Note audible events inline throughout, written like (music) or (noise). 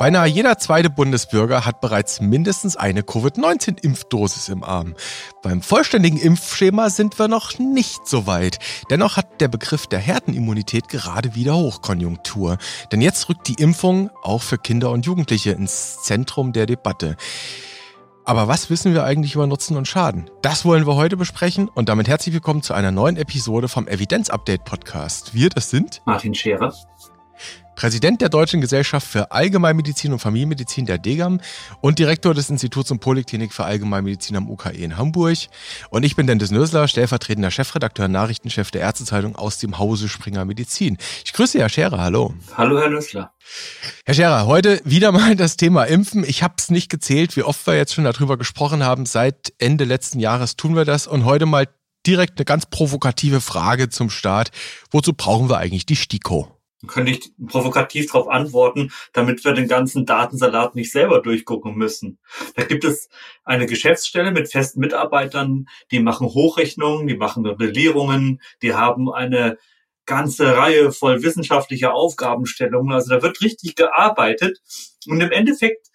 Beinahe jeder zweite Bundesbürger hat bereits mindestens eine Covid-19-Impfdosis im Arm. Beim vollständigen Impfschema sind wir noch nicht so weit. Dennoch hat der Begriff der Herdenimmunität gerade wieder Hochkonjunktur. Denn jetzt rückt die Impfung auch für Kinder und Jugendliche ins Zentrum der Debatte. Aber was wissen wir eigentlich über Nutzen und Schaden? Das wollen wir heute besprechen und damit herzlich willkommen zu einer neuen Episode vom Evidenz-Update Podcast. Wir, das sind Martin Scherer Präsident der Deutschen Gesellschaft für Allgemeinmedizin und Familienmedizin der DGAM und Direktor des Instituts und Poliklinik für Allgemeinmedizin am UKE in Hamburg. Und ich bin Dennis Nösler, stellvertretender Chefredakteur und Nachrichtenchef der Ärztezeitung aus dem Hause Springer Medizin. Ich grüße Herr Scherer, hallo. Hallo, Herr Nösler. Herr Scherer, heute wieder mal das Thema Impfen. Ich habe es nicht gezählt, wie oft wir jetzt schon darüber gesprochen haben. Seit Ende letzten Jahres tun wir das und heute mal direkt eine ganz provokative Frage zum Start. Wozu brauchen wir eigentlich die STIKO? Könnte ich provokativ darauf antworten, damit wir den ganzen Datensalat nicht selber durchgucken müssen. Da gibt es eine Geschäftsstelle mit festen Mitarbeitern, die machen Hochrechnungen, die machen Modellierungen, die haben eine ganze Reihe voll wissenschaftlicher Aufgabenstellungen. Also da wird richtig gearbeitet. Und im Endeffekt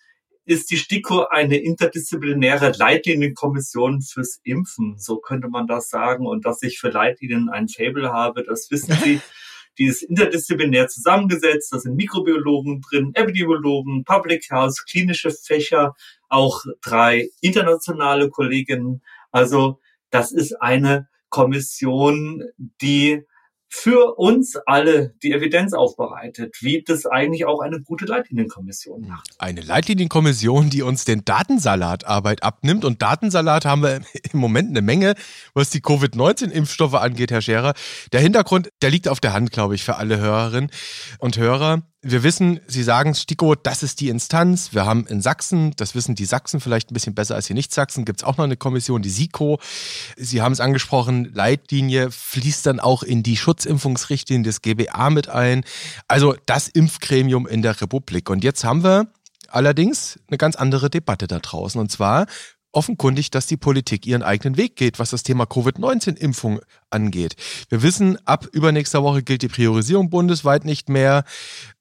ist die STIKO eine interdisziplinäre Leitlinienkommission fürs Impfen. So könnte man das sagen. Und dass ich für Leitlinien ein Fable habe, das wissen Sie. (laughs) Die ist interdisziplinär zusammengesetzt. Da sind Mikrobiologen drin, Epidemiologen, Public Health, klinische Fächer, auch drei internationale Kolleginnen. Also das ist eine Kommission, die für uns alle die Evidenz aufbereitet, wie das eigentlich auch eine gute Leitlinienkommission macht. Eine Leitlinienkommission, die uns den Datensalatarbeit abnimmt. Und Datensalat haben wir (laughs) im Moment eine Menge, was die Covid-19-Impfstoffe angeht, Herr Scherer. Der Hintergrund, der liegt auf der Hand, glaube ich, für alle Hörerinnen und Hörer wir wissen, Sie sagen, Stiko, das ist die Instanz. Wir haben in Sachsen, das wissen die Sachsen vielleicht ein bisschen besser als die Nicht-Sachsen, gibt es auch noch eine Kommission, die SIKO. Sie haben es angesprochen, Leitlinie fließt dann auch in die Schutzimpfungsrichtlinie des GBA mit ein. Also das Impfgremium in der Republik. Und jetzt haben wir allerdings eine ganz andere Debatte da draußen. Und zwar offenkundig, dass die Politik ihren eigenen Weg geht, was das Thema Covid-19-Impfung angeht. Wir wissen, ab übernächster Woche gilt die Priorisierung bundesweit nicht mehr.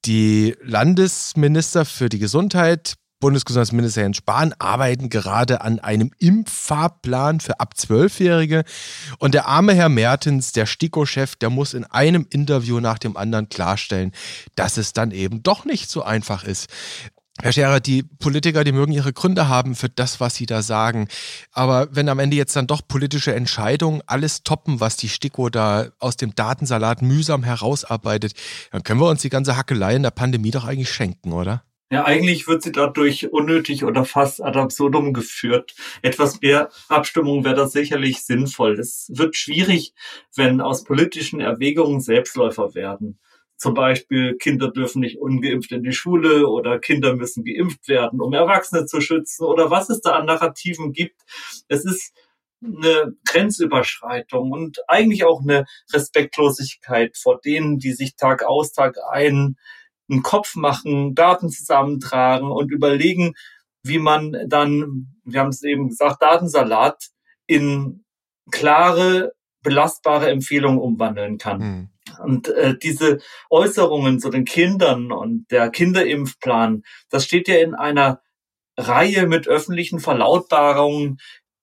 Die Landesminister für die Gesundheit Bundesgesundheitsminister Jens Spahn arbeiten gerade an einem Impffahrplan für ab Zwölfjährige. Und der arme Herr Mertens, der STIKO-Chef, der muss in einem Interview nach dem anderen klarstellen, dass es dann eben doch nicht so einfach ist. Herr Scherer, die Politiker, die mögen ihre Gründe haben für das, was sie da sagen. Aber wenn am Ende jetzt dann doch politische Entscheidungen alles toppen, was die STIKO da aus dem Datensalat mühsam herausarbeitet, dann können wir uns die ganze Hackelei in der Pandemie doch eigentlich schenken, oder? Ja, eigentlich wird sie dadurch unnötig oder fast ad absurdum geführt. Etwas mehr Abstimmung wäre da sicherlich sinnvoll. Es wird schwierig, wenn aus politischen Erwägungen Selbstläufer werden. Zum Beispiel, Kinder dürfen nicht ungeimpft in die Schule oder Kinder müssen geimpft werden, um Erwachsene zu schützen oder was es da an Narrativen gibt. Es ist eine Grenzüberschreitung und eigentlich auch eine Respektlosigkeit vor denen, die sich Tag aus, Tag ein einen Kopf machen, Daten zusammentragen und überlegen, wie man dann, wir haben es eben gesagt, Datensalat in klare, belastbare Empfehlungen umwandeln kann. Mhm. Und äh, diese Äußerungen zu den Kindern und der Kinderimpfplan, das steht ja in einer Reihe mit öffentlichen Verlautbarungen,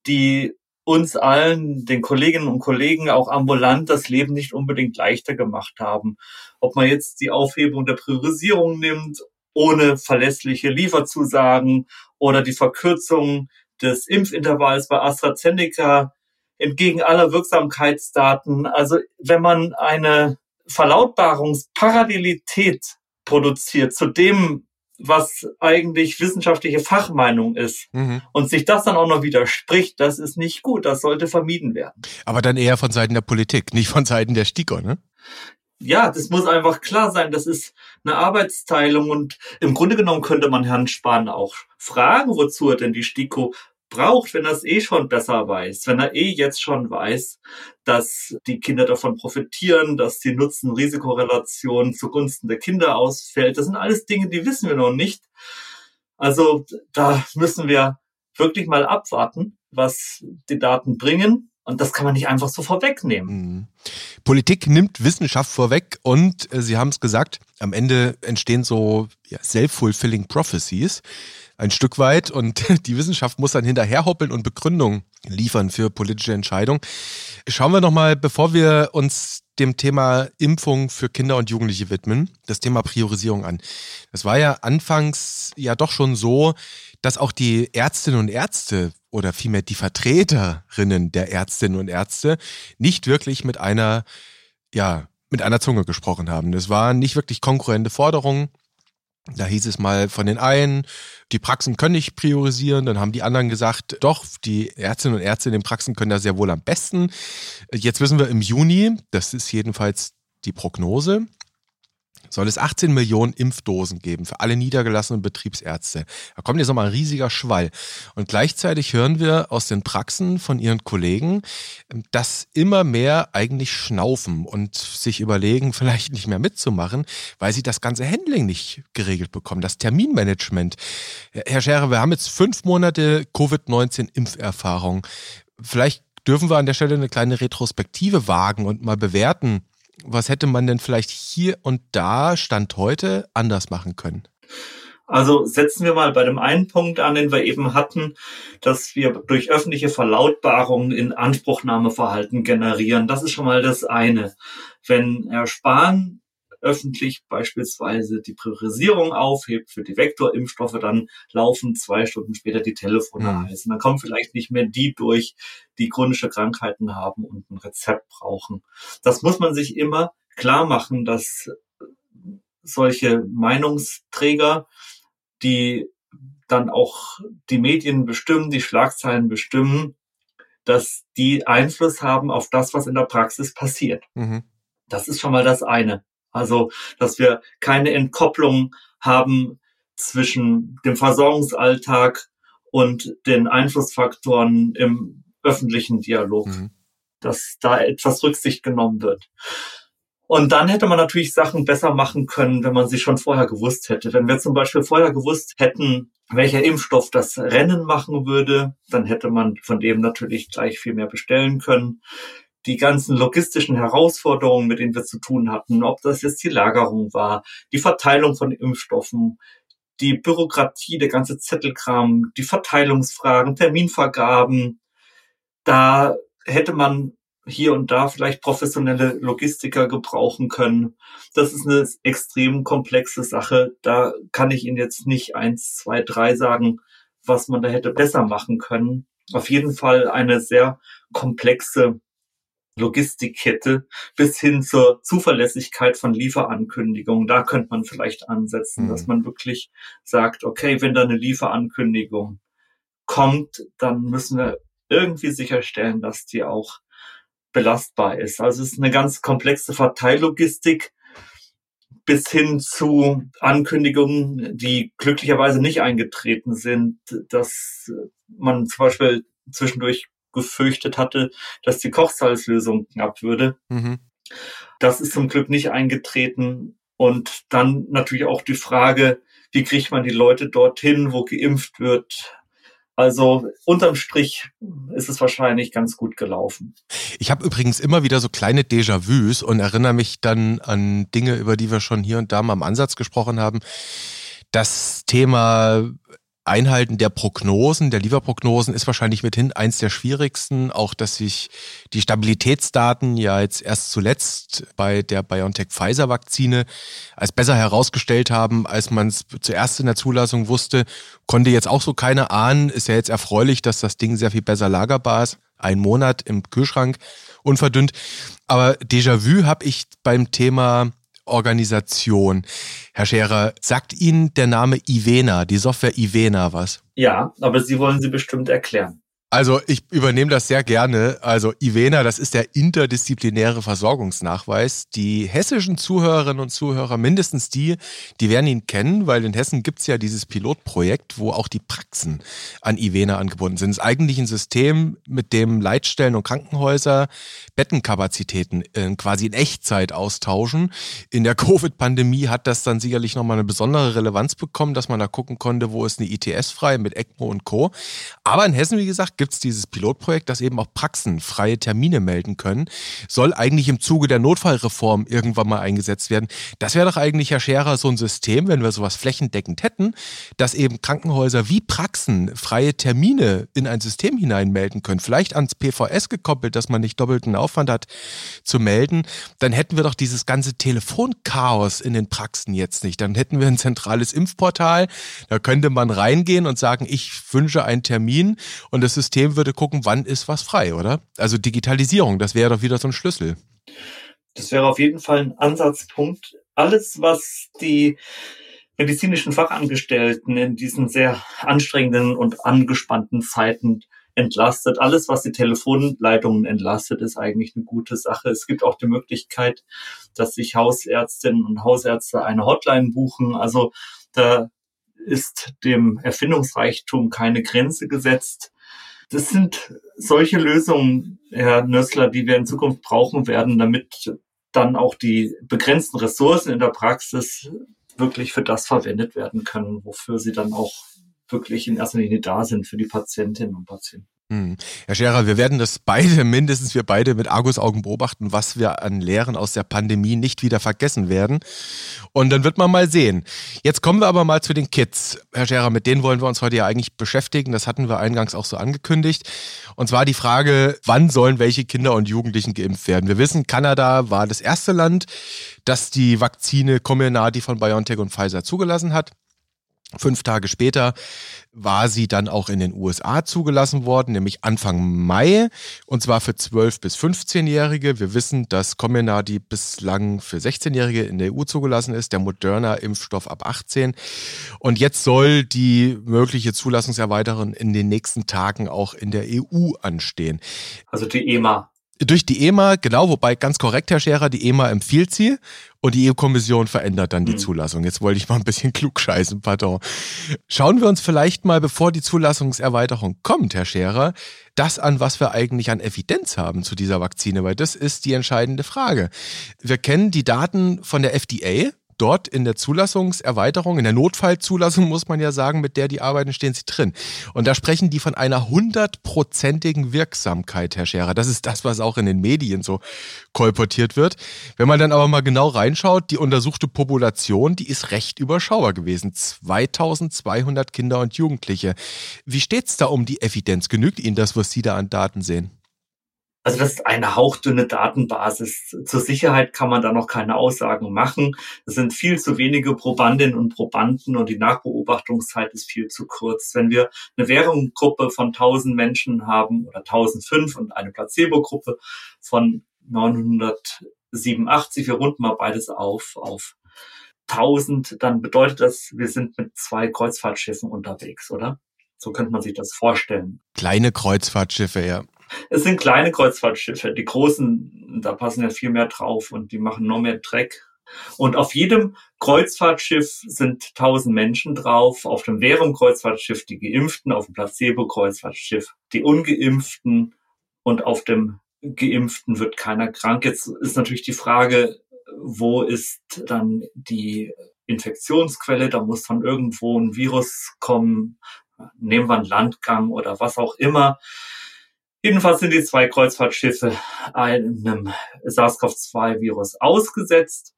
die uns allen, den Kolleginnen und Kollegen auch ambulant das Leben nicht unbedingt leichter gemacht haben. Ob man jetzt die Aufhebung der Priorisierung nimmt, ohne verlässliche Lieferzusagen oder die Verkürzung des Impfintervalls bei AstraZeneca entgegen aller Wirksamkeitsdaten. Also wenn man eine Verlautbarungsparallelität produziert zu dem, was eigentlich wissenschaftliche Fachmeinung ist mhm. und sich das dann auch noch widerspricht, das ist nicht gut. Das sollte vermieden werden. Aber dann eher von Seiten der Politik, nicht von Seiten der STIKO, ne? Ja, das muss einfach klar sein. Das ist eine Arbeitsteilung und im Grunde genommen könnte man Herrn Spahn auch fragen, wozu er denn die STIKO braucht, wenn er es eh schon besser weiß, wenn er eh jetzt schon weiß, dass die Kinder davon profitieren, dass die Nutzen-Risikorelation zugunsten der Kinder ausfällt. Das sind alles Dinge, die wissen wir noch nicht. Also da müssen wir wirklich mal abwarten, was die Daten bringen. Und das kann man nicht einfach so vorwegnehmen. Mhm. Politik nimmt Wissenschaft vorweg und äh, Sie haben es gesagt, am Ende entstehen so ja, self-fulfilling prophecies ein Stück weit und (laughs) die Wissenschaft muss dann hinterherhoppeln und Begründungen liefern für politische Entscheidungen. Schauen wir nochmal, bevor wir uns dem Thema Impfung für Kinder und Jugendliche widmen, das Thema Priorisierung an. Das war ja anfangs ja doch schon so, dass auch die Ärztinnen und Ärzte oder vielmehr die Vertreterinnen der Ärztinnen und Ärzte nicht wirklich mit einer, ja, mit einer Zunge gesprochen haben. Das waren nicht wirklich konkurrente Forderungen. Da hieß es mal von den einen, die Praxen können nicht priorisieren. Dann haben die anderen gesagt, doch, die Ärztinnen und Ärzte in den Praxen können da sehr wohl am besten. Jetzt wissen wir im Juni, das ist jedenfalls die Prognose, soll es 18 Millionen Impfdosen geben für alle niedergelassenen Betriebsärzte. Da kommt jetzt nochmal ein riesiger Schwall. Und gleichzeitig hören wir aus den Praxen von ihren Kollegen, dass immer mehr eigentlich schnaufen und sich überlegen, (laughs) vielleicht nicht mehr mitzumachen, weil sie das ganze Handling nicht geregelt bekommen, das Terminmanagement. Herr Scherer, wir haben jetzt fünf Monate Covid-19-Impferfahrung. Vielleicht dürfen wir an der Stelle eine kleine Retrospektive wagen und mal bewerten, was hätte man denn vielleicht hier und da, Stand heute, anders machen können? Also setzen wir mal bei dem einen Punkt an, den wir eben hatten, dass wir durch öffentliche Verlautbarungen in Anspruchnahmeverhalten generieren. Das ist schon mal das eine. Wenn Herr Spahn öffentlich beispielsweise die Priorisierung aufhebt für die Vektorimpfstoffe, dann laufen zwei Stunden später die Telefone mhm. heiß. Und dann kommen vielleicht nicht mehr die durch, die chronische Krankheiten haben und ein Rezept brauchen. Das muss man sich immer klar machen, dass solche Meinungsträger, die dann auch die Medien bestimmen, die Schlagzeilen bestimmen, dass die Einfluss haben auf das, was in der Praxis passiert. Mhm. Das ist schon mal das eine. Also, dass wir keine Entkopplung haben zwischen dem Versorgungsalltag und den Einflussfaktoren im öffentlichen Dialog, mhm. dass da etwas Rücksicht genommen wird. Und dann hätte man natürlich Sachen besser machen können, wenn man sie schon vorher gewusst hätte. Wenn wir zum Beispiel vorher gewusst hätten, welcher Impfstoff das Rennen machen würde, dann hätte man von dem natürlich gleich viel mehr bestellen können die ganzen logistischen Herausforderungen, mit denen wir zu tun hatten, ob das jetzt die Lagerung war, die Verteilung von Impfstoffen, die Bürokratie, der ganze Zettelkram, die Verteilungsfragen, Terminvergaben, da hätte man hier und da vielleicht professionelle Logistiker gebrauchen können. Das ist eine extrem komplexe Sache. Da kann ich Ihnen jetzt nicht eins, zwei, drei sagen, was man da hätte besser machen können. Auf jeden Fall eine sehr komplexe Logistikkette bis hin zur Zuverlässigkeit von Lieferankündigungen. Da könnte man vielleicht ansetzen, mhm. dass man wirklich sagt, okay, wenn da eine Lieferankündigung kommt, dann müssen wir irgendwie sicherstellen, dass die auch belastbar ist. Also es ist eine ganz komplexe Verteillogistik bis hin zu Ankündigungen, die glücklicherweise nicht eingetreten sind, dass man zum Beispiel zwischendurch gefürchtet hatte, dass die Kochsalzlösung knapp würde. Mhm. Das ist zum Glück nicht eingetreten. Und dann natürlich auch die Frage, wie kriegt man die Leute dorthin, wo geimpft wird? Also unterm Strich ist es wahrscheinlich ganz gut gelaufen. Ich habe übrigens immer wieder so kleine Déjà-vus und erinnere mich dann an Dinge, über die wir schon hier und da mal im Ansatz gesprochen haben. Das Thema Einhalten der Prognosen, der Lieferprognosen ist wahrscheinlich mithin eins der schwierigsten. Auch, dass sich die Stabilitätsdaten ja jetzt erst zuletzt bei der BioNTech-Pfizer-Vakzine als besser herausgestellt haben, als man es zuerst in der Zulassung wusste, konnte jetzt auch so keiner ahnen. Ist ja jetzt erfreulich, dass das Ding sehr viel besser lagerbar ist. Ein Monat im Kühlschrank unverdünnt. Aber Déjà-vu habe ich beim Thema Organisation. Herr Scherer, sagt Ihnen der Name Ivena, die Software Ivena was? Ja, aber Sie wollen sie bestimmt erklären. Also ich übernehme das sehr gerne. Also Ivena, das ist der interdisziplinäre Versorgungsnachweis. Die hessischen Zuhörerinnen und Zuhörer, mindestens die, die werden ihn kennen, weil in Hessen gibt's ja dieses Pilotprojekt, wo auch die Praxen an Ivena angebunden sind. Es ist eigentlich ein System, mit dem Leitstellen und Krankenhäuser Bettenkapazitäten äh, quasi in Echtzeit austauschen. In der (laughs) Covid-Pandemie hat das dann sicherlich nochmal eine besondere Relevanz bekommen, dass man da gucken konnte, wo ist eine ITS frei mit ECMO und Co. Aber in Hessen, wie gesagt, gibt es dieses Pilotprojekt, dass eben auch Praxen freie Termine melden können. Soll eigentlich im Zuge der Notfallreform irgendwann mal eingesetzt werden. Das wäre doch eigentlich, Herr Scherer, so ein System, wenn wir sowas flächendeckend hätten, dass eben Krankenhäuser wie Praxen freie Termine in ein System hineinmelden können. Vielleicht ans PVS gekoppelt, dass man nicht doppelten Aufwand hat zu melden. Dann hätten wir doch dieses ganze Telefonchaos in den Praxen jetzt nicht. Dann hätten wir ein zentrales Impfportal. Da könnte man reingehen und sagen, ich wünsche einen Termin und das System würde gucken, wann ist was frei, oder? Also Digitalisierung, das wäre doch wieder so ein Schlüssel. Das wäre auf jeden Fall ein Ansatzpunkt. Alles, was die medizinischen Fachangestellten in diesen sehr anstrengenden und angespannten Zeiten entlastet. Alles, was die Telefonleitungen entlastet, ist eigentlich eine gute Sache. Es gibt auch die Möglichkeit, dass sich Hausärztinnen und Hausärzte eine Hotline buchen. Also da ist dem Erfindungsreichtum keine Grenze gesetzt. Das sind solche Lösungen, Herr Nössler, die wir in Zukunft brauchen werden, damit dann auch die begrenzten Ressourcen in der Praxis wirklich für das verwendet werden können, wofür sie dann auch wirklich in erster Linie da sind für die Patientinnen und Patienten. Hm. Herr Scherer, wir werden das beide, (laughs) mindestens wir beide mit Argusaugen beobachten, was wir an Lehren aus der Pandemie nicht wieder vergessen werden. Und dann wird man mal sehen. Jetzt kommen wir aber mal zu den Kids. Herr Scherer, mit denen wollen wir uns heute ja eigentlich beschäftigen. Das hatten wir eingangs auch so angekündigt. Und zwar die Frage, wann sollen welche Kinder und Jugendlichen geimpft werden? Wir wissen, Kanada war das erste Land, das die Vakzine Comirnaty von BioNTech und Pfizer zugelassen hat. Fünf Tage später war sie dann auch in den USA zugelassen worden, nämlich Anfang Mai, und zwar für 12- bis 15-Jährige. Wir wissen, dass Comirnaty bislang für 16-Jährige in der EU zugelassen ist, der Moderna-Impfstoff ab 18. Und jetzt soll die mögliche Zulassungserweiterung in den nächsten Tagen auch in der EU anstehen. Also die EMA. Durch die EMA, genau, wobei ganz korrekt, Herr Scherer, die EMA empfiehlt sie und die EU-Kommission verändert dann die mhm. Zulassung. Jetzt wollte ich mal ein bisschen (laughs) klug scheißen, pardon. Schauen wir uns vielleicht mal, bevor die Zulassungserweiterung kommt, Herr Scherer, das an, was wir eigentlich an Evidenz haben zu dieser Vakzine, weil das ist die entscheidende Frage. Wir kennen die Daten von der FDA, dort in der Zulassungserweiterung, in der Notfallzulassung muss man ja sagen, mit der die arbeiten, stehen sie drin. Und da sprechen die von einer hundertprozentigen Wirksamkeit, Herr Scherer. Das ist das, was auch in den Medien so kolportiert wird. Wenn man dann aber mal genau reinschaut, die untersuchte Population, die ist recht überschaubar gewesen. 2200 Kinder und Jugendliche. Wie steht's da um die Evidenz? Genügt Ihnen das, was Sie da an Daten sehen? Also das ist eine hauchdünne Datenbasis. Zur Sicherheit kann man da noch keine Aussagen machen. Es sind viel zu wenige Probandinnen und Probanden und die Nachbeobachtungszeit ist viel zu kurz. Wenn wir eine Währungsgruppe von 1000 Menschen haben oder 1005 und eine Placebo-Gruppe von 987, wir runden mal beides auf, auf 1000, dann bedeutet das, wir sind mit zwei Kreuzfahrtschiffen unterwegs, oder? So könnte man sich das vorstellen. Kleine Kreuzfahrtschiffe, ja. Es sind kleine Kreuzfahrtschiffe. Die großen, da passen ja viel mehr drauf und die machen noch mehr Dreck. Und auf jedem Kreuzfahrtschiff sind 1000 Menschen drauf. Auf dem Währung-Kreuzfahrtschiff die Geimpften, auf dem Placebo-Kreuzfahrtschiff die Ungeimpften und auf dem Geimpften wird keiner krank. Jetzt ist natürlich die Frage, wo ist dann die Infektionsquelle? Da muss von irgendwo ein Virus kommen. Nehmen wir einen Landgang oder was auch immer. Jedenfalls sind die zwei Kreuzfahrtschiffe einem SARS-CoV-2-Virus ausgesetzt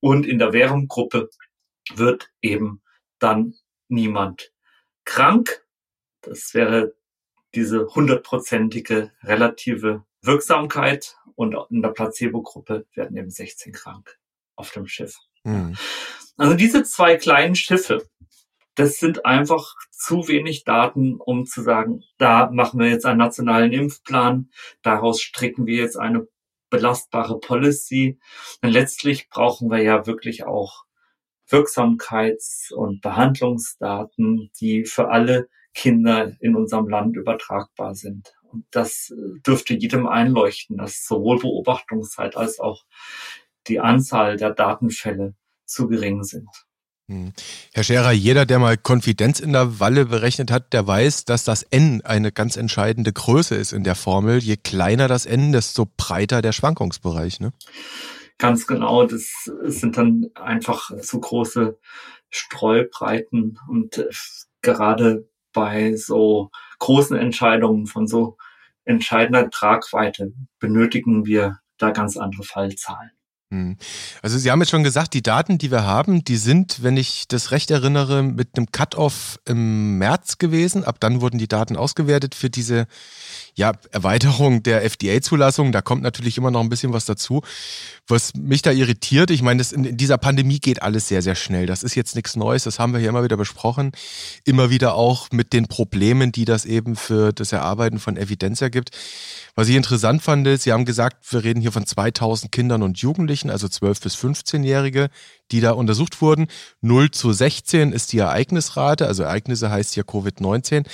und in der Währunggruppe wird eben dann niemand krank. Das wäre diese hundertprozentige relative Wirksamkeit und in der Placebo-Gruppe werden eben 16 krank auf dem Schiff. Mhm. Also diese zwei kleinen Schiffe, das sind einfach zu wenig Daten, um zu sagen, da machen wir jetzt einen nationalen Impfplan, daraus stricken wir jetzt eine belastbare Policy. Denn letztlich brauchen wir ja wirklich auch Wirksamkeits- und Behandlungsdaten, die für alle Kinder in unserem Land übertragbar sind. Und das dürfte jedem einleuchten, dass sowohl Beobachtungszeit als auch die Anzahl der Datenfälle zu gering sind. Hm. Herr Scherer, jeder, der mal Konfidenz in der Walle berechnet hat, der weiß, dass das N eine ganz entscheidende Größe ist in der Formel. Je kleiner das N, desto breiter der Schwankungsbereich. Ne? Ganz genau, das sind dann einfach zu große Streubreiten und äh, gerade bei so großen Entscheidungen von so entscheidender Tragweite benötigen wir da ganz andere Fallzahlen. Hm. Also Sie haben jetzt schon gesagt, die Daten, die wir haben, die sind, wenn ich das recht erinnere, mit einem Cut-off im März gewesen. Ab dann wurden die Daten ausgewertet für diese ja, Erweiterung der FDA-Zulassung. Da kommt natürlich immer noch ein bisschen was dazu. Was mich da irritiert, ich meine, das in dieser Pandemie geht alles sehr, sehr schnell. Das ist jetzt nichts Neues, das haben wir hier immer wieder besprochen. Immer wieder auch mit den Problemen, die das eben für das Erarbeiten von Evidenz ergibt. Was ich interessant fand, ist, Sie haben gesagt, wir reden hier von 2000 Kindern und Jugendlichen, also 12- bis 15-Jährige, die da untersucht wurden. 0 zu 16 ist die Ereignisrate, also Ereignisse heißt hier Covid-19.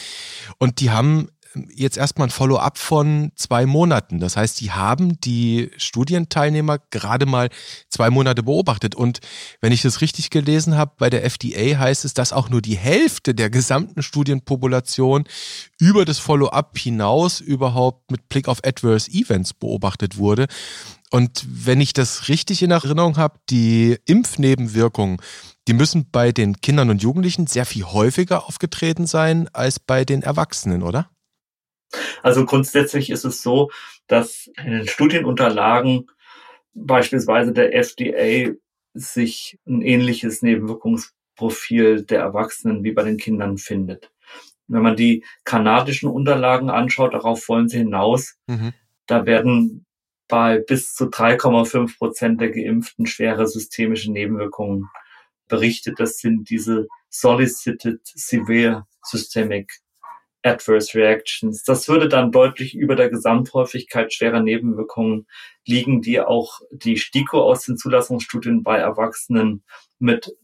Und die haben jetzt erstmal ein Follow-up von zwei Monaten. Das heißt, die haben die Studienteilnehmer gerade mal zwei Monate beobachtet. Und wenn ich das richtig gelesen habe, bei der FDA heißt es, dass auch nur die Hälfte der gesamten Studienpopulation über das Follow-up hinaus überhaupt mit Blick auf Adverse Events beobachtet wurde. Und wenn ich das richtig in Erinnerung habe, die Impfnebenwirkungen, die müssen bei den Kindern und Jugendlichen sehr viel häufiger aufgetreten sein als bei den Erwachsenen, oder? Also grundsätzlich ist es so, dass in den Studienunterlagen beispielsweise der FDA sich ein ähnliches Nebenwirkungsprofil der Erwachsenen wie bei den Kindern findet. Wenn man die kanadischen Unterlagen anschaut, darauf wollen sie hinaus, mhm. da werden bei bis zu 3,5 Prozent der Geimpften schwere systemische Nebenwirkungen berichtet. Das sind diese Solicited Severe Systemic Adverse Reactions. Das würde dann deutlich über der Gesamthäufigkeit schwerer Nebenwirkungen liegen, die auch die STIKO aus den Zulassungsstudien bei Erwachsenen mit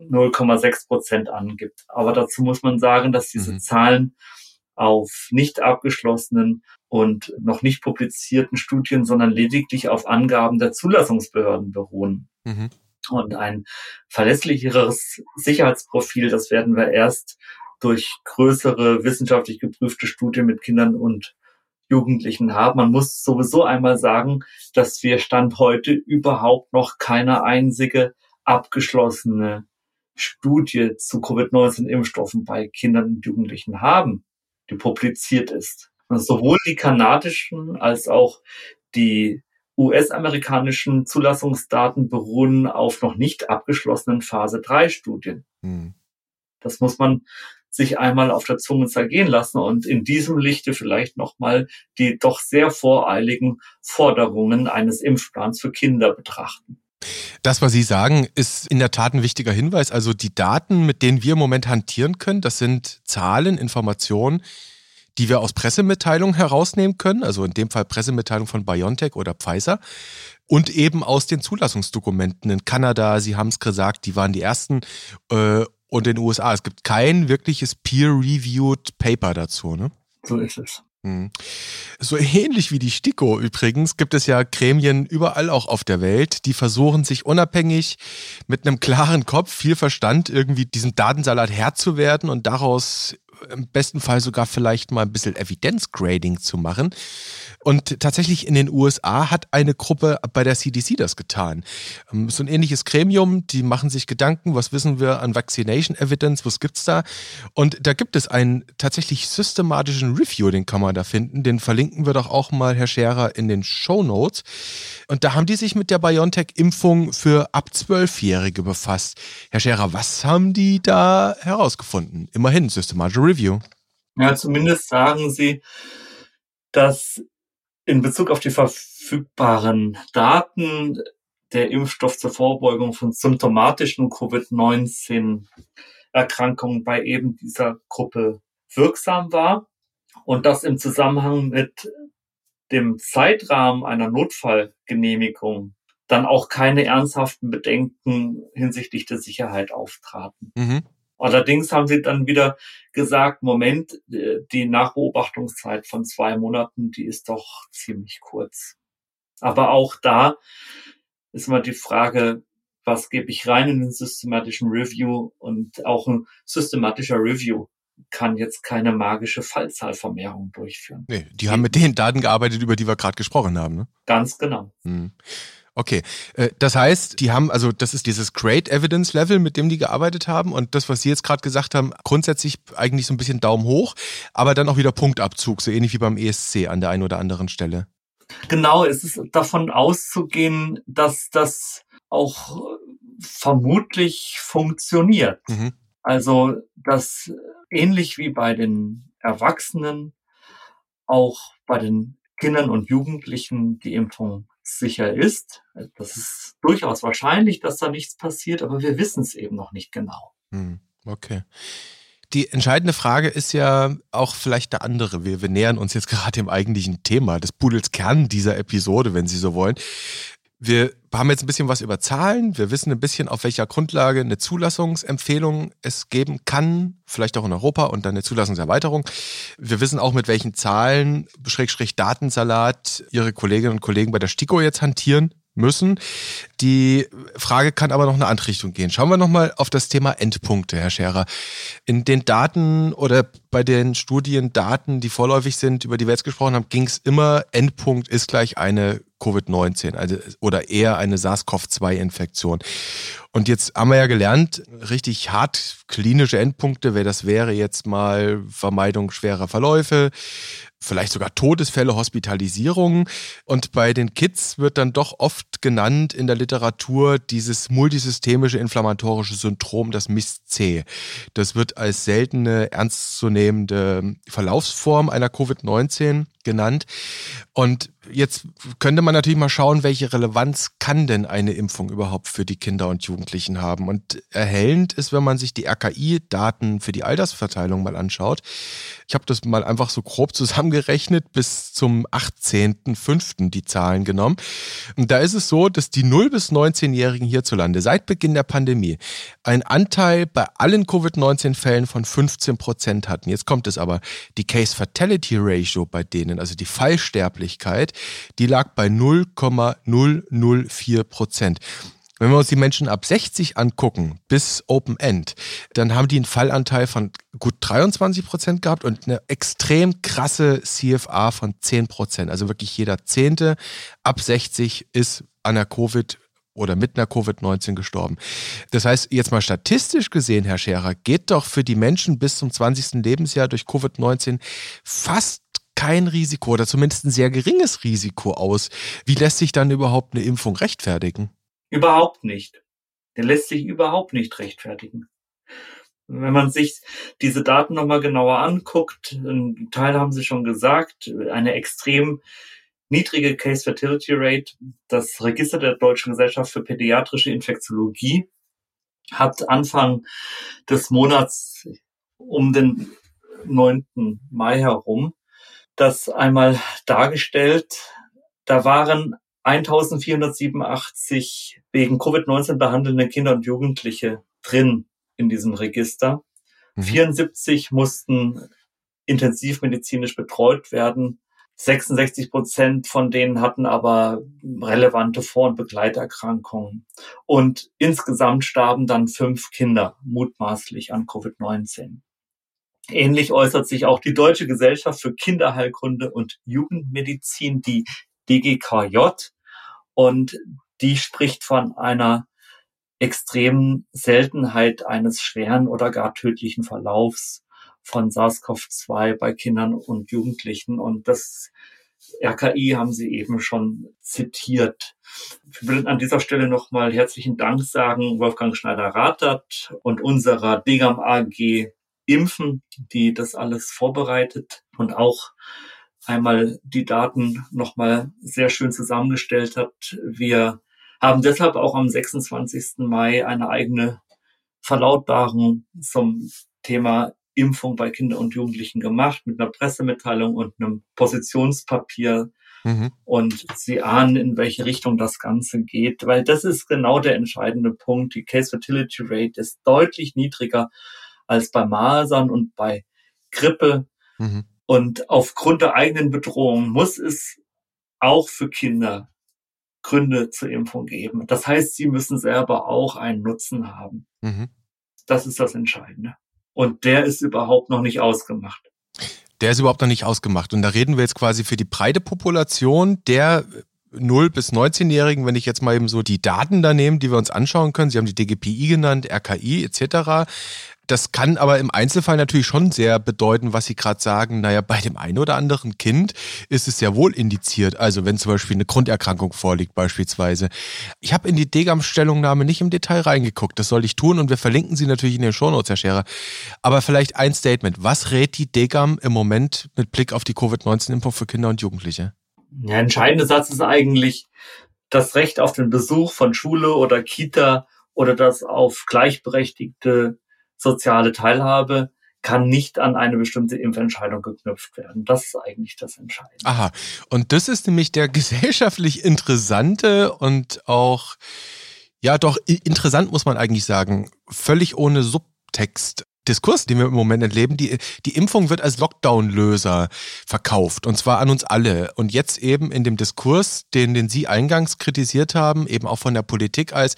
0,6 Prozent angibt. Aber dazu muss man sagen, dass diese mhm. Zahlen auf nicht abgeschlossenen und noch nicht publizierten Studien, sondern lediglich auf Angaben der Zulassungsbehörden beruhen. Mhm. Und ein verlässlicheres Sicherheitsprofil, das werden wir erst durch größere wissenschaftlich geprüfte Studien mit Kindern und Jugendlichen haben. Man muss sowieso einmal sagen, dass wir Stand heute überhaupt noch keine einzige abgeschlossene Studie zu Covid-19-Impfstoffen bei Kindern und Jugendlichen haben, die publiziert ist. Und sowohl die kanadischen als auch die US-amerikanischen Zulassungsdaten beruhen auf noch nicht abgeschlossenen Phase 3 Studien. Hm. Das muss man sich einmal auf der Zunge zergehen lassen und in diesem Lichte vielleicht nochmal die doch sehr voreiligen Forderungen eines Impfplans für Kinder betrachten. Das, was Sie sagen, ist in der Tat ein wichtiger Hinweis. Also die Daten, mit denen wir im Moment hantieren können, das sind Zahlen, Informationen, die wir aus Pressemitteilungen herausnehmen können, also in dem Fall Pressemitteilungen von BioNTech oder Pfizer und eben aus den Zulassungsdokumenten in Kanada. Sie haben es gesagt, die waren die ersten äh, und in den USA. Es gibt kein wirkliches peer-reviewed Paper dazu, ne? So ist es. Hm. So ähnlich wie die STIKO übrigens gibt es ja Gremien überall auch auf der Welt, die versuchen sich unabhängig mit einem klaren Kopf, viel Verstand irgendwie diesem Datensalat Herr zu werden und daraus im besten Fall sogar vielleicht mal ein bisschen Evidenzgrading zu machen. Und tatsächlich in den USA hat eine Gruppe bei der CDC das getan. Ähm, so ein ähnliches Gremium, die machen sich Gedanken, was wissen wir an Vaccination Evidence, was gibt's da? Und da gibt es einen tatsächlich systematischen Review, den kann man da finden. Den verlinken wir doch auch mal, Herr Scherer, in den Show Notes. Und da haben die sich mit der BioNTech-Impfung für ab 12-Jährige befasst. Herr Scherer, was haben die da herausgefunden? Immerhin, systematische Review. Ja, zumindest sagen sie, dass in Bezug auf die verfügbaren Daten der Impfstoff zur Vorbeugung von symptomatischen Covid-19-Erkrankungen bei eben dieser Gruppe wirksam war und das im Zusammenhang mit dem Zeitrahmen einer Notfallgenehmigung dann auch keine ernsthaften Bedenken hinsichtlich der Sicherheit auftraten. Mhm. Allerdings haben sie dann wieder gesagt, Moment, äh, die Nachbeobachtungszeit von zwei Monaten, die ist doch ziemlich kurz. Aber auch da ist mal die Frage, was gebe ich rein in den systematischen Review und auch ein systematischer Review kann jetzt keine magische Fallzahlvermehrung durchführen. Nee, die haben mit den Daten gearbeitet, über die wir gerade gesprochen haben. Ne? Ganz genau. Hm. Okay, äh, das heißt, die haben, also das ist dieses Great Evidence Level, mit dem die gearbeitet haben und das, was Sie jetzt gerade gesagt haben, grundsätzlich eigentlich so ein bisschen Daumen hoch, aber dann auch wieder Punktabzug, so ähnlich wie beim ESC an der einen oder anderen Stelle. Genau, es ist davon auszugehen, dass das auch vermutlich funktioniert. Mhm. Also, dass ähnlich wie bei den Erwachsenen auch bei den Kindern und Jugendlichen die Impfung sicher ist. Das ist durchaus wahrscheinlich, dass da nichts passiert, aber wir wissen es eben noch nicht genau. Hm, okay. Die entscheidende Frage ist ja auch vielleicht eine andere. Wir, wir nähern uns jetzt (laughs) gerade dem eigentlichen Thema, des Pudels Kern dieser Episode, wenn Sie so wollen. Wir haben jetzt ein bisschen was über Zahlen. Wir wissen ein bisschen, auf welcher Grundlage eine Zulassungsempfehlung es geben kann, vielleicht auch in Europa und dann eine Zulassungserweiterung. Wir wissen auch, mit welchen Zahlen, Schrägstrich Datensalat, Ihre Kolleginnen und Kollegen bei der STIKO jetzt hantieren müssen. Die Frage kann aber noch in eine andere Richtung gehen. Schauen wir nochmal auf das Thema Endpunkte, Herr Scherer. In den Daten oder bei den Studien Daten, die vorläufig sind, über die wir jetzt gesprochen haben, ging es immer, Endpunkt ist gleich eine Covid-19 also, oder eher eine SARS-CoV-2-Infektion. Und jetzt haben wir ja gelernt, richtig hart klinische Endpunkte, wer das wäre, jetzt mal Vermeidung schwerer Verläufe, vielleicht sogar Todesfälle, Hospitalisierungen. Und bei den Kids wird dann doch oft genannt in der Literatur dieses multisystemische inflammatorische Syndrom, das MIS-C. Das wird als seltene, ernstzunehmende Verlaufsform einer Covid-19 genannt. Und jetzt könnte man natürlich mal schauen, welche Relevanz kann denn eine Impfung überhaupt für die Kinder und Jugendlichen haben. Und erhellend ist, wenn man sich die RKI-Daten für die Altersverteilung mal anschaut. Ich habe das mal einfach so grob zusammengerechnet, bis zum 18.05. die Zahlen genommen. Und da ist es so, dass die 0- bis 19-Jährigen hierzulande seit Beginn der Pandemie einen Anteil bei allen Covid-19-Fällen von 15 Prozent hatten. Jetzt kommt es aber, die Case Fatality Ratio bei denen, also die Fallsterblichkeit, die lag bei 0,004 Prozent. Wenn wir uns die Menschen ab 60 angucken, bis Open End, dann haben die einen Fallanteil von gut 23 Prozent gehabt und eine extrem krasse CFA von 10 Prozent. Also wirklich jeder Zehnte ab 60 ist an der Covid oder mit einer Covid-19 gestorben. Das heißt, jetzt mal statistisch gesehen, Herr Scherer, geht doch für die Menschen bis zum 20. Lebensjahr durch Covid-19 fast kein Risiko oder zumindest ein sehr geringes Risiko aus. Wie lässt sich dann überhaupt eine Impfung rechtfertigen? Überhaupt nicht. Der lässt sich überhaupt nicht rechtfertigen. Wenn man sich diese Daten nochmal genauer anguckt, ein Teil haben Sie schon gesagt, eine extrem niedrige Case Fertility Rate. Das Register der Deutschen Gesellschaft für Pädiatrische Infektiologie hat Anfang des Monats um den 9. Mai herum das einmal dargestellt. Da waren 1487 wegen Covid-19 behandelnde Kinder und Jugendliche drin in diesem Register. Mhm. 74 mussten intensivmedizinisch betreut werden. 66 Prozent von denen hatten aber relevante Vor- und Begleiterkrankungen. Und insgesamt starben dann fünf Kinder mutmaßlich an Covid-19. Ähnlich äußert sich auch die Deutsche Gesellschaft für Kinderheilkunde und Jugendmedizin, die DGKJ. Und die spricht von einer extremen Seltenheit eines schweren oder gar tödlichen Verlaufs von SARS-CoV-2 bei Kindern und Jugendlichen. Und das RKI haben Sie eben schon zitiert. Wir will an dieser Stelle nochmal herzlichen Dank sagen, Wolfgang Schneider-Rathert und unserer DGAM AG Impfen, die das alles vorbereitet und auch einmal die Daten nochmal sehr schön zusammengestellt hat. Wir haben deshalb auch am 26. Mai eine eigene Verlautbarung zum Thema Impfung bei Kindern und Jugendlichen gemacht mit einer Pressemitteilung und einem Positionspapier. Mhm. Und Sie ahnen, in welche Richtung das Ganze geht, weil das ist genau der entscheidende Punkt. Die Case Fertility Rate ist deutlich niedriger als bei Masern und bei Grippe. Mhm. Und aufgrund der eigenen Bedrohung muss es auch für Kinder Gründe zur Impfung geben. Das heißt, sie müssen selber auch einen Nutzen haben. Mhm. Das ist das Entscheidende. Und der ist überhaupt noch nicht ausgemacht. Der ist überhaupt noch nicht ausgemacht. Und da reden wir jetzt quasi für die breite Population der 0 bis 19-Jährigen, wenn ich jetzt mal eben so die Daten da nehme, die wir uns anschauen können, Sie haben die DGPI genannt, RKI etc., das kann aber im Einzelfall natürlich schon sehr bedeuten, was Sie gerade sagen. Naja, bei dem einen oder anderen Kind ist es sehr wohl indiziert. Also wenn zum Beispiel eine Grunderkrankung vorliegt beispielsweise. Ich habe in die Degam-Stellungnahme nicht im Detail reingeguckt. Das soll ich tun und wir verlinken sie natürlich in den Shownotes, Herr Scherer. Aber vielleicht ein Statement. Was rät die Degam im Moment mit Blick auf die Covid-19-Impfung für Kinder und Jugendliche? Der entscheidende Satz ist eigentlich das Recht auf den Besuch von Schule oder Kita oder das auf gleichberechtigte soziale Teilhabe kann nicht an eine bestimmte Impfentscheidung geknüpft werden. Das ist eigentlich das Entscheidende. Aha. Und das ist nämlich der (laughs) gesellschaftlich interessante und auch, ja doch, interessant muss man eigentlich sagen, völlig ohne Subtext Diskurs, den wir im Moment erleben, die, die Impfung wird als Lockdown-Löser verkauft und zwar an uns alle. Und jetzt eben in dem Diskurs, den, den Sie eingangs kritisiert haben, eben auch von der Politik als,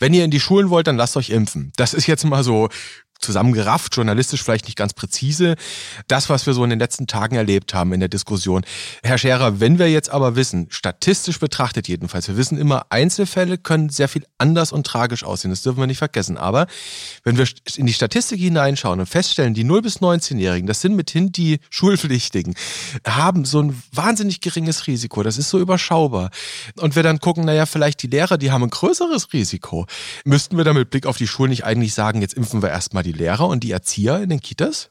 wenn ihr in die Schulen wollt, dann lasst euch impfen. Das ist jetzt mal so zusammengerafft, journalistisch vielleicht nicht ganz präzise, das, was wir so in den letzten Tagen erlebt haben in der Diskussion. Herr Scherer, wenn wir jetzt aber wissen, statistisch betrachtet jedenfalls, wir wissen immer, Einzelfälle können sehr viel anders und tragisch aussehen, das dürfen wir nicht vergessen. Aber wenn wir in die Statistik hineinschauen und feststellen, die 0- bis 19-Jährigen, das sind mithin die (laughs) Schulpflichtigen, haben so ein wahnsinnig geringes Risiko, das ist so überschaubar. Und wir dann gucken, naja, vielleicht die Lehrer, die haben ein größeres Risiko. Müssten wir da mit Blick auf die Schulen nicht eigentlich sagen, jetzt impfen wir erstmal die Lehrer und die Erzieher in den Kitas?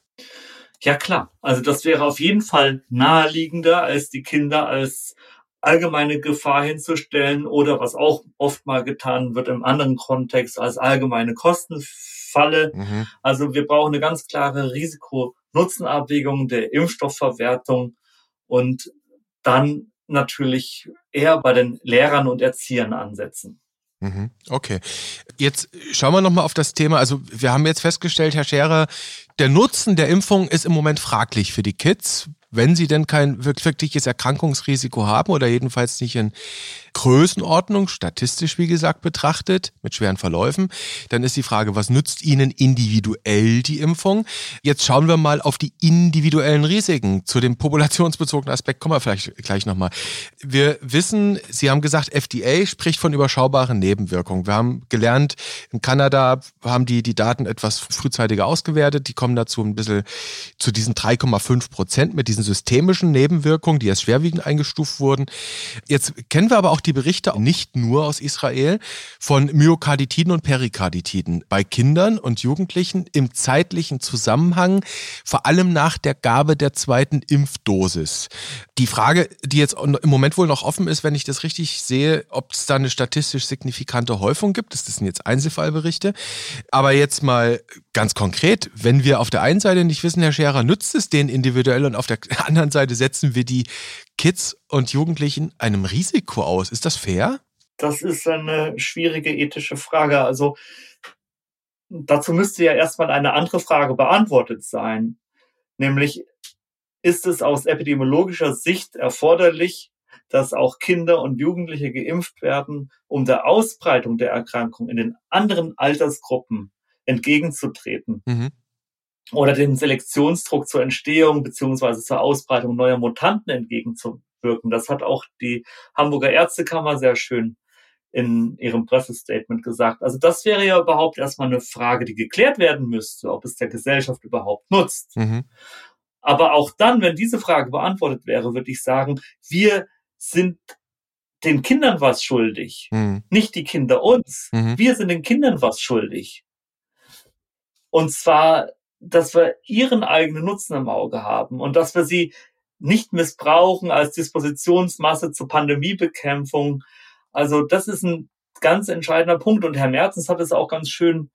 Ja klar, also das wäre auf jeden Fall naheliegender, als die Kinder als allgemeine Gefahr hinzustellen oder was auch oft mal getan wird im anderen Kontext als allgemeine Kostenfalle. Mhm. Also wir brauchen eine ganz klare Risiko-Nutzen-Abwägung der Impfstoffverwertung und dann natürlich eher bei den Lehrern und Erziehern ansetzen. Mhm. Okay. Jetzt schauen wir nochmal auf das Thema. Also wir haben jetzt festgestellt, Herr Scherer, der Nutzen der Impfung ist im Moment fraglich für die Kids wenn sie denn kein wirkliches Erkrankungsrisiko haben oder jedenfalls nicht in Größenordnung, statistisch wie gesagt betrachtet, mit schweren Verläufen, dann ist die Frage, was nützt ihnen individuell die Impfung? Jetzt schauen wir mal auf die individuellen Risiken. Zu dem populationsbezogenen Aspekt kommen wir vielleicht gleich nochmal. Wir wissen, Sie haben gesagt, FDA spricht von überschaubaren Nebenwirkungen. Wir haben gelernt, in Kanada haben die die Daten etwas frühzeitiger ausgewertet. Die kommen dazu ein bisschen zu diesen 3,5 Prozent mit diesen diesen systemischen Nebenwirkungen, die als schwerwiegend eingestuft wurden. Jetzt kennen wir aber auch die Berichte nicht nur aus Israel von Myokarditiden und Perikarditiden bei Kindern und Jugendlichen im zeitlichen Zusammenhang, vor allem nach der Gabe der zweiten Impfdosis. Die Frage, die jetzt im Moment wohl noch offen ist, wenn ich das richtig sehe, ob es da eine statistisch signifikante Häufung gibt. Das sind jetzt Einzelfallberichte. Aber jetzt mal ganz konkret, wenn wir auf der einen Seite nicht wissen, Herr Scherer, nützt es den individuell und auf der anderen Seite setzen wir die Kids und Jugendlichen einem Risiko aus. Ist das fair? Das ist eine schwierige ethische Frage. Also dazu müsste ja erstmal eine andere Frage beantwortet sein. Nämlich, ist es aus epidemiologischer Sicht erforderlich, dass auch Kinder und Jugendliche geimpft werden, um der Ausbreitung der Erkrankung in den anderen Altersgruppen entgegenzutreten? Mhm oder dem Selektionsdruck zur Entstehung beziehungsweise zur Ausbreitung neuer Mutanten entgegenzuwirken. Das hat auch die Hamburger Ärztekammer sehr schön in ihrem Pressestatement gesagt. Also das wäre ja überhaupt erstmal eine Frage, die geklärt werden müsste, ob es der Gesellschaft überhaupt nutzt. Mhm. Aber auch dann, wenn diese Frage beantwortet wäre, würde ich sagen, wir sind den Kindern was schuldig. Mhm. Nicht die Kinder uns. Mhm. Wir sind den Kindern was schuldig. Und zwar dass wir ihren eigenen Nutzen im Auge haben und dass wir sie nicht missbrauchen als Dispositionsmasse zur Pandemiebekämpfung. Also das ist ein ganz entscheidender Punkt. Und Herr Merzens hat es auch ganz schön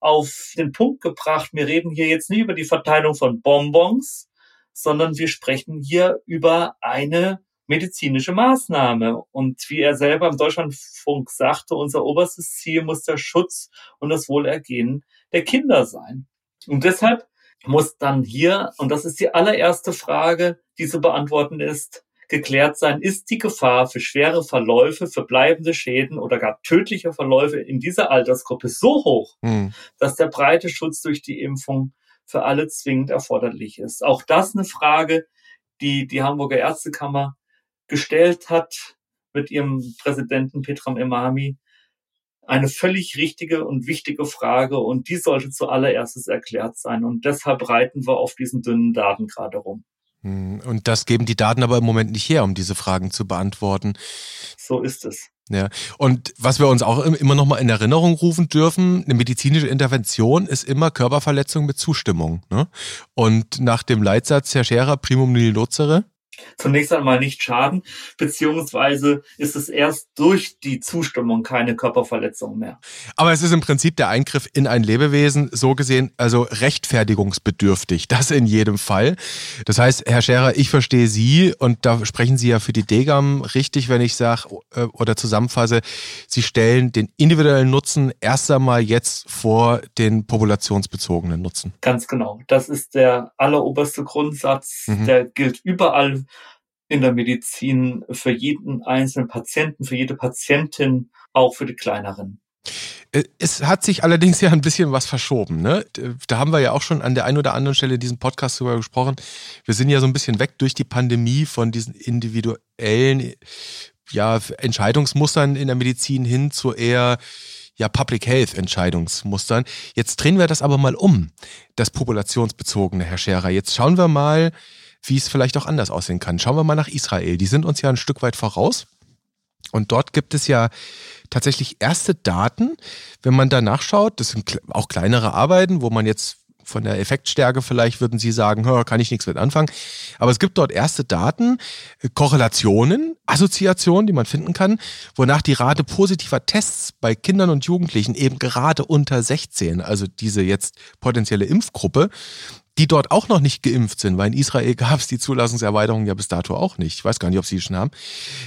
auf den Punkt gebracht. Wir reden hier jetzt nicht über die Verteilung von Bonbons, sondern wir sprechen hier über eine medizinische Maßnahme. Und wie er selber im Deutschlandfunk sagte, unser oberstes Ziel muss der Schutz und das Wohlergehen der Kinder sein. Und deshalb muss dann hier, und das ist die allererste Frage, die zu beantworten ist, geklärt sein, ist die Gefahr für schwere Verläufe, für bleibende Schäden oder gar tödliche Verläufe in dieser Altersgruppe so hoch, mhm. dass der breite Schutz durch die Impfung für alle zwingend erforderlich ist. Auch das eine Frage, die die Hamburger Ärztekammer gestellt hat mit ihrem Präsidenten Petram Emami eine völlig richtige und wichtige Frage und die sollte zuallererstes erklärt sein. Und deshalb reiten wir auf diesen dünnen Daten gerade rum. Hm, und das geben die Daten aber im Moment nicht her, um diese Fragen zu beantworten. So ist es. Ja, und was wir uns auch immer noch mal in Erinnerung rufen dürfen, eine medizinische Intervention ist immer Körperverletzung mit Zustimmung. Ne? Und nach dem Leitsatz Herr Scherer, primum nil nocere, zunächst einmal nicht schaden, beziehungsweise ist es erst durch die Zustimmung keine Körperverletzung mehr. Aber es ist im Prinzip der Eingriff in ein Lebewesen, so gesehen, also rechtfertigungsbedürftig. (laughs) Das in jedem Fall. Das heißt, Herr Scherer, ich verstehe Sie und da sprechen Sie ja für die Degam richtig, wenn ich sage äh, oder zusammenfasse, Sie stellen den individuellen Nutzen erst einmal jetzt vor den populationsbezogenen Nutzen. Ganz genau. Das ist der alleroberste Grundsatz. Mhm. Der gilt überall in der Medizin für jeden einzelnen Patienten, für jede Patientin, auch für die kleineren. Äh, es hat sich allerdings ja ein bisschen was verschoben. Ne? Da haben wir ja auch schon an der einen oder anderen Stelle in diesem Podcast darüber gesprochen. Wir sind ja so ein bisschen weg durch die Pandemie von diesen individuellen ja, Entscheidungsmustern in der Medizin hin zu eher ja, Public Health Entscheidungsmustern. Jetzt drehen wir das aber mal um, das populationsbezogene, Herr Scherer. Jetzt schauen wir mal, wie es vielleicht auch anders aussehen kann. Schauen wir mal nach Israel. Die sind uns ja ein Stück weit voraus. Und dort gibt es ja tatsächlich erste Daten. Wenn man da nachschaut, das sind auch kleinere Arbeiten, wo man jetzt von der Effektstärke vielleicht würden Sie sagen, kann ich nichts mit anfangen. Aber es gibt dort erste Daten, äh, Korrelationen, Assoziationen, die man finden kann, wonach die Rate positiver Tests bei Kindern und Jugendlichen eben gerade unter 16, also diese jetzt potenzielle Impfgruppe, die dort auch noch nicht geimpft sind, weil in Israel gab es die Zulassungserweiterung ja bis dato auch nicht. Ich weiß gar nicht, ob sie schon haben.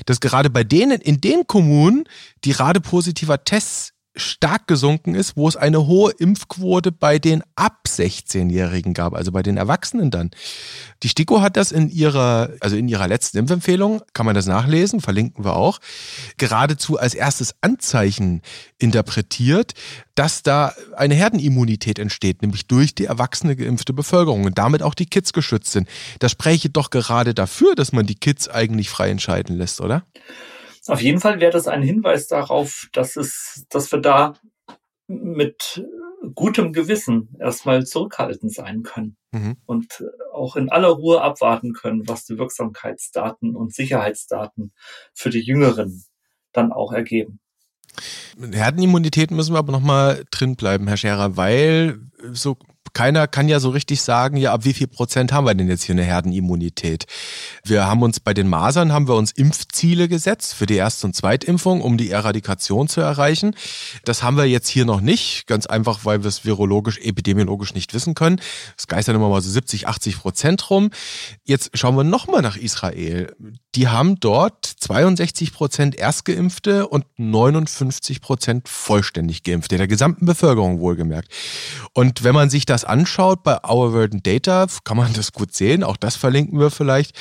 Dass gerade bei denen, in den Kommunen, die Rate positiver Tests stark gesunken ist, wo es eine hohe Impfquote bei den ab 16-Jährigen gab, also bei den Erwachsenen dann. Die STIKO hat das in ihrer, also in ihrer letzten Impfempfehlung, kann man das nachlesen, verlinken wir auch, geradezu als erstes Anzeichen interpretiert, dass da eine Herdenimmunität entsteht, nämlich durch die erwachsene geimpfte Bevölkerung und damit auch die Kids geschützt sind. Das spreche doch gerade dafür, dass man die Kids eigentlich frei entscheiden lässt, oder? Auf jeden Fall wäre das ein Hinweis darauf, dass es, dass wir da mit gutem Gewissen erstmal zurückhaltend sein können mhm. und auch in aller Ruhe abwarten können, was die Wirksamkeitsdaten und Sicherheitsdaten für die Jüngeren dann auch ergeben. Herdenimmunität müssen wir aber nochmal drin bleiben, Herr Scherer, weil so keiner kann ja so richtig sagen, ja, ab wie viel Prozent haben wir denn jetzt hier eine Herdenimmunität? Wir haben uns bei den Masern, haben wir uns Impfziele gesetzt für die Erst- und Zweitimpfung, um die Eradikation zu erreichen. Das haben wir jetzt hier noch nicht, ganz einfach, weil wir es virologisch, epidemiologisch nicht wissen können. Es geistern immer mal so 70, 80 Prozent rum. Jetzt schauen wir nochmal nach Israel. Die haben dort 62 Prozent Erstgeimpfte und 59 Prozent vollständig Geimpfte, der gesamten Bevölkerung wohlgemerkt. Und wenn man sich das anschaut bei Our World and Data, kann man das gut sehen, auch das verlinken wir vielleicht,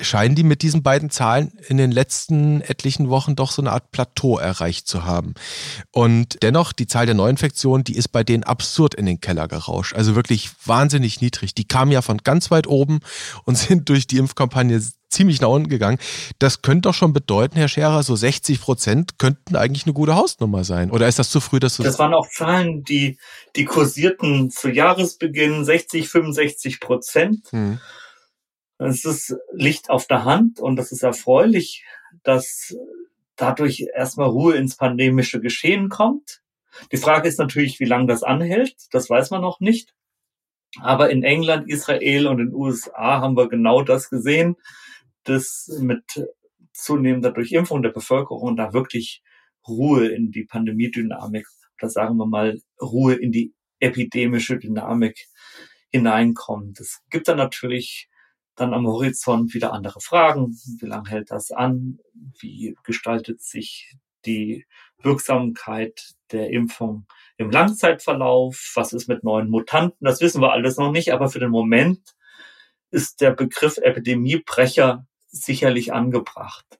scheinen die mit diesen beiden Zahlen in den letzten etlichen Wochen doch so eine Art Plateau erreicht zu haben. Und dennoch, die Zahl der Neuinfektionen, die ist bei denen absurd in den Keller gerauscht. Also wirklich wahnsinnig niedrig. Die kamen ja von ganz weit oben und (laughs) sind durch die Impfkampagne ziemlich nach unten gegangen. Das könnte doch schon bedeuten, Herr Scherer, so 60 Prozent könnten eigentlich eine gute Hausnummer sein. Oder ist das zu früh, dass du das waren auch Zahlen, die, die kursierten zu Jahresbeginn 60, 65 Prozent. Hm. Es ist Licht auf der Hand und das ist erfreulich, dass dadurch erstmal Ruhe ins pandemische Geschehen kommt. Die Frage ist natürlich, wie lange das anhält. Das weiß man noch nicht. Aber in England, Israel und den USA haben wir genau das gesehen dass mit zunehmender Durchimpfung der Bevölkerung da wirklich Ruhe in die Pandemiedynamik oder sagen wir mal Ruhe in die epidemische Dynamik hineinkommt. Es gibt dann natürlich dann am Horizont wieder andere Fragen. Wie lange hält das an? Wie gestaltet sich die Wirksamkeit der Impfung im Langzeitverlauf? Was ist mit neuen Mutanten? Das wissen wir alles noch nicht, aber für den Moment ist der Begriff Epidemiebrecher sicherlich angebracht.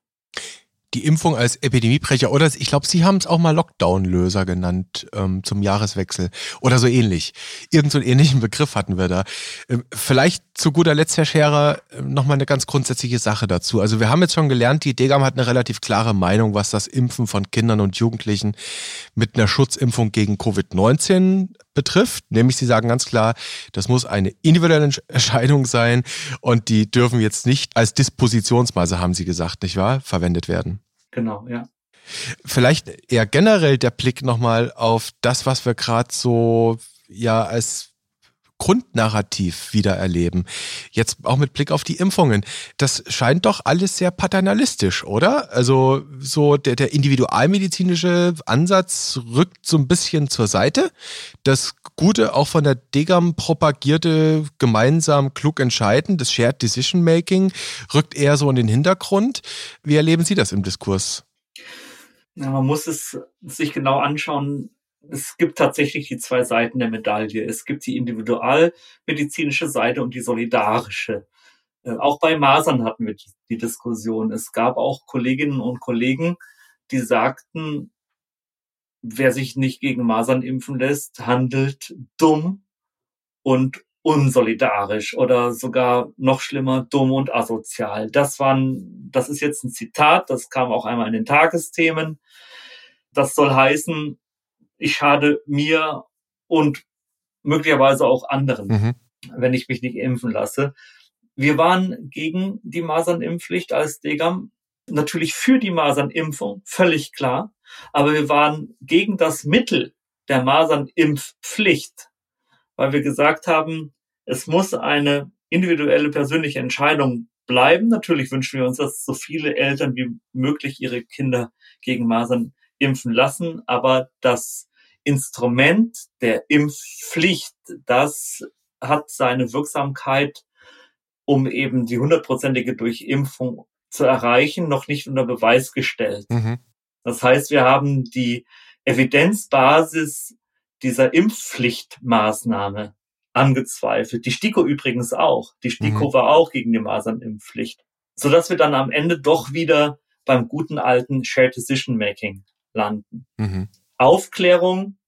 die Impfung als Epidemiebrecher oder ich glaube, Sie haben es auch mal Lockdown-Löser genannt ähm, zum Jahreswechsel oder so ähnlich. Irgend so einen ähnlichen Begriff hatten wir da. Ähm, vielleicht zu guter Letzt, Herr Scherer, äh, nochmal eine ganz grundsätzliche Sache dazu. Also wir haben jetzt schon gelernt, die Degam hat eine relativ klare Meinung, was das Impfen von Kindern und Jugendlichen mit einer Schutzimpfung gegen Covid-19 betrifft. Nämlich, sie sagen ganz klar, das muss eine individuelle Entscheidung sein und die dürfen jetzt nicht als Dispositionsmaße, haben sie gesagt, nicht wahr, verwendet werden. Genau, ja. Vielleicht eher generell der Blick nochmal auf das, was wir gerade so ja als Grundnarrativ wieder erleben. Jetzt auch mit Blick auf die Impfungen. Das scheint doch alles sehr paternalistisch, oder? Also so der, der individualmedizinische Ansatz rückt so ein bisschen zur Seite. Das gute, auch von der Degam propagierte gemeinsam klug entscheiden, das Shared Decision Making, rückt eher so in den Hintergrund. Wie erleben Sie das im Diskurs? Ja, man muss es sich genau anschauen, es gibt tatsächlich die zwei Seiten der Medaille. Es gibt die individualmedizinische Seite und die solidarische. Äh, auch bei Masern hatten wir die, Diskussion. Es gab auch Kolleginnen und Kollegen, die sagten, wer sich nicht gegen Masern impfen lässt, handelt dumm und unsolidarisch oder sogar noch schlimmer dumm und asozial. Das waren, das ist jetzt ein Zitat, das kam auch einmal in den Tagesthemen. Das soll heißen, ich schade mir und möglicherweise auch anderen, mhm. wenn ich mich nicht impfen lasse. Wir waren gegen die Masernimpfpflicht als Degam, natürlich für die Masernimpfung, völlig klar, aber wir waren gegen das Mittel der Masernimpfpflicht, weil wir gesagt haben, es muss eine individuelle persönliche Entscheidung bleiben. Natürlich wünschen wir uns, dass so viele Eltern wie möglich ihre Kinder gegen Masern impfen lassen, aber das Instrument der Impfpflicht, das hat seine Wirksamkeit, um eben die hundertprozentige Durchimpfung zu erreichen, noch nicht unter Beweis gestellt. Mhm. Das heißt, wir haben die Evidenzbasis dieser Impfpflichtmaßnahme angezweifelt. Die STIKO übrigens auch. Die STIKO mhm. war auch gegen die Masernimpfpflicht. Sodass wir dann am Ende doch wieder beim guten alten Shared Decision Making landen. Mhm. Aufklärung,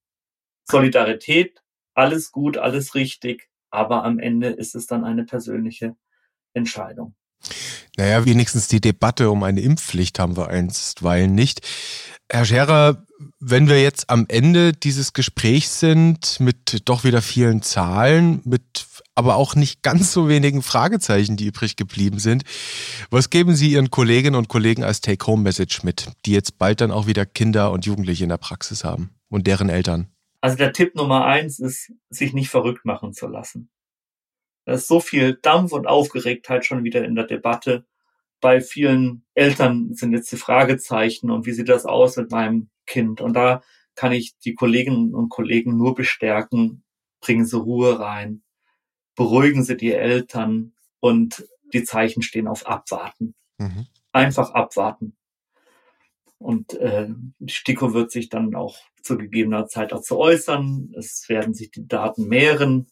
Solidarität, alles gut, alles richtig, aber am Ende ist es dann eine persönliche Entscheidung. Naja, wenigstens die Debatte um eine Impfpflicht haben wir einstweilen nicht. Herr Scherer, wenn wir jetzt am Ende dieses Gesprächs sind mit doch wieder vielen Zahlen, mit aber auch nicht ganz so wenigen Fragezeichen, die übrig geblieben sind. Was geben Sie Ihren Kolleginnen und Kollegen als Take-Home-Message mit, die jetzt bald dann auch wieder Kinder und Jugendliche in der Praxis haben und deren Eltern? Also der Tipp Nummer eins ist, sich nicht verrückt machen zu lassen. Da ist so viel Dampf und Aufgeregtheit schon wieder in der Debatte. Bei vielen Eltern sind jetzt die Fragezeichen und wie sieht das aus mit meinem Kind? Und da kann ich die Kolleginnen und Kollegen nur bestärken, bringen Sie Ruhe rein, beruhigen Sie die Eltern und die Zeichen stehen auf Abwarten. Mhm. Einfach abwarten. Und äh, STIKO wird sich dann auch zu gegebener Zeit dazu äußern. Es werden sich die Daten mehren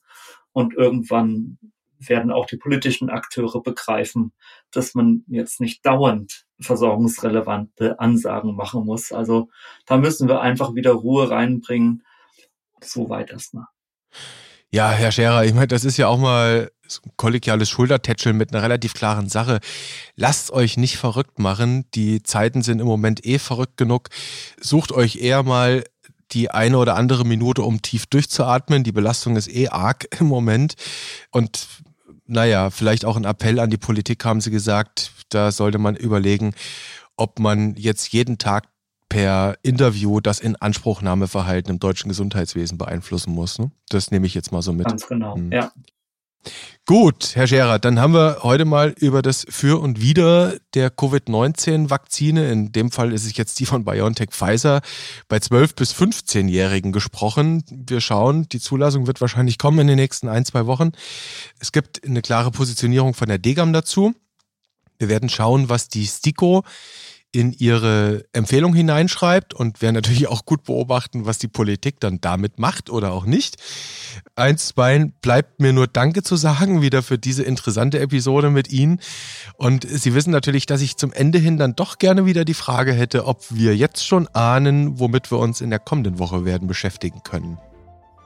und irgendwann werden auch die politischen Akteure begreifen, dass man jetzt nicht dauernd versorgungsrelevante Ansagen machen muss. Also da müssen wir einfach wieder Ruhe reinbringen. Soweit erstmal. Ja, Herr Scherer, ich meine, das ist ja auch mal kollegiales Schultertätscheln mit einer relativ klaren Sache. Lasst euch nicht verrückt machen. Die Zeiten sind im Moment eh verrückt genug. Sucht euch eher mal die eine oder andere Minute, um tief durchzuatmen. Die Belastung ist eh arg (laughs) im Moment. Und naja, vielleicht auch ein Appell an die Politik, haben sie gesagt. Da sollte man überlegen, ob man jetzt jeden Tag per Interview das Inanspruchnahmeverhalten im deutschen Gesundheitswesen beeinflussen muss. Ne? Das nehme ich jetzt mal so mit. Ganz genau, hm. ja. Gut, Herr Scherer, dann haben wir heute mal über das Für und Wider der Covid-19-Vakzine, in dem Fall ist es jetzt die von BioNTech Pfizer, bei 12- bis 15-Jährigen gesprochen. Wir schauen, die Zulassung wird wahrscheinlich kommen in den nächsten ein, zwei Wochen. Es gibt eine klare Positionierung von der Degam dazu. Wir werden schauen, was die STIKO in ihre Empfehlung hineinschreibt und werden natürlich auch gut beobachten, was die Politik dann damit macht oder auch nicht. Eins, zwei, bleibt mir nur Danke zu sagen, wieder für diese interessante Episode mit Ihnen. Und Sie wissen natürlich, dass ich zum Ende hin dann doch gerne wieder die Frage hätte, ob wir jetzt schon ahnen, womit wir uns in der kommenden Woche werden beschäftigen können.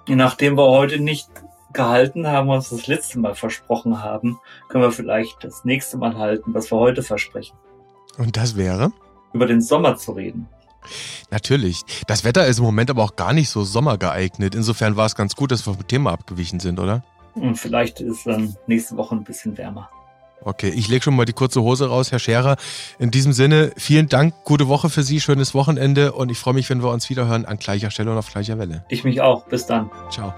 Nachdem wir heute nicht gehalten haben, was wir das letzte Mal versprochen haben, können wir vielleicht das nächste Mal halten, was wir heute versprechen. Und das wäre? Über den Sommer zu reden. Natürlich. Das Wetter ist im Moment aber auch gar nicht so sommergeeignet. Insofern war es ganz gut, dass wir vom Thema abgewichen sind, oder? Und vielleicht ist dann nächste Woche ein bisschen wärmer. Okay, ich lege schon mal die kurze Hose raus, Herr Scherer. In diesem Sinne, vielen Dank, gute Woche für Sie, schönes Wochenende und ich freue mich, wenn wir uns wiederhören an gleicher Stelle und auf gleicher Welle. Ich mich auch. Bis dann. Ciao.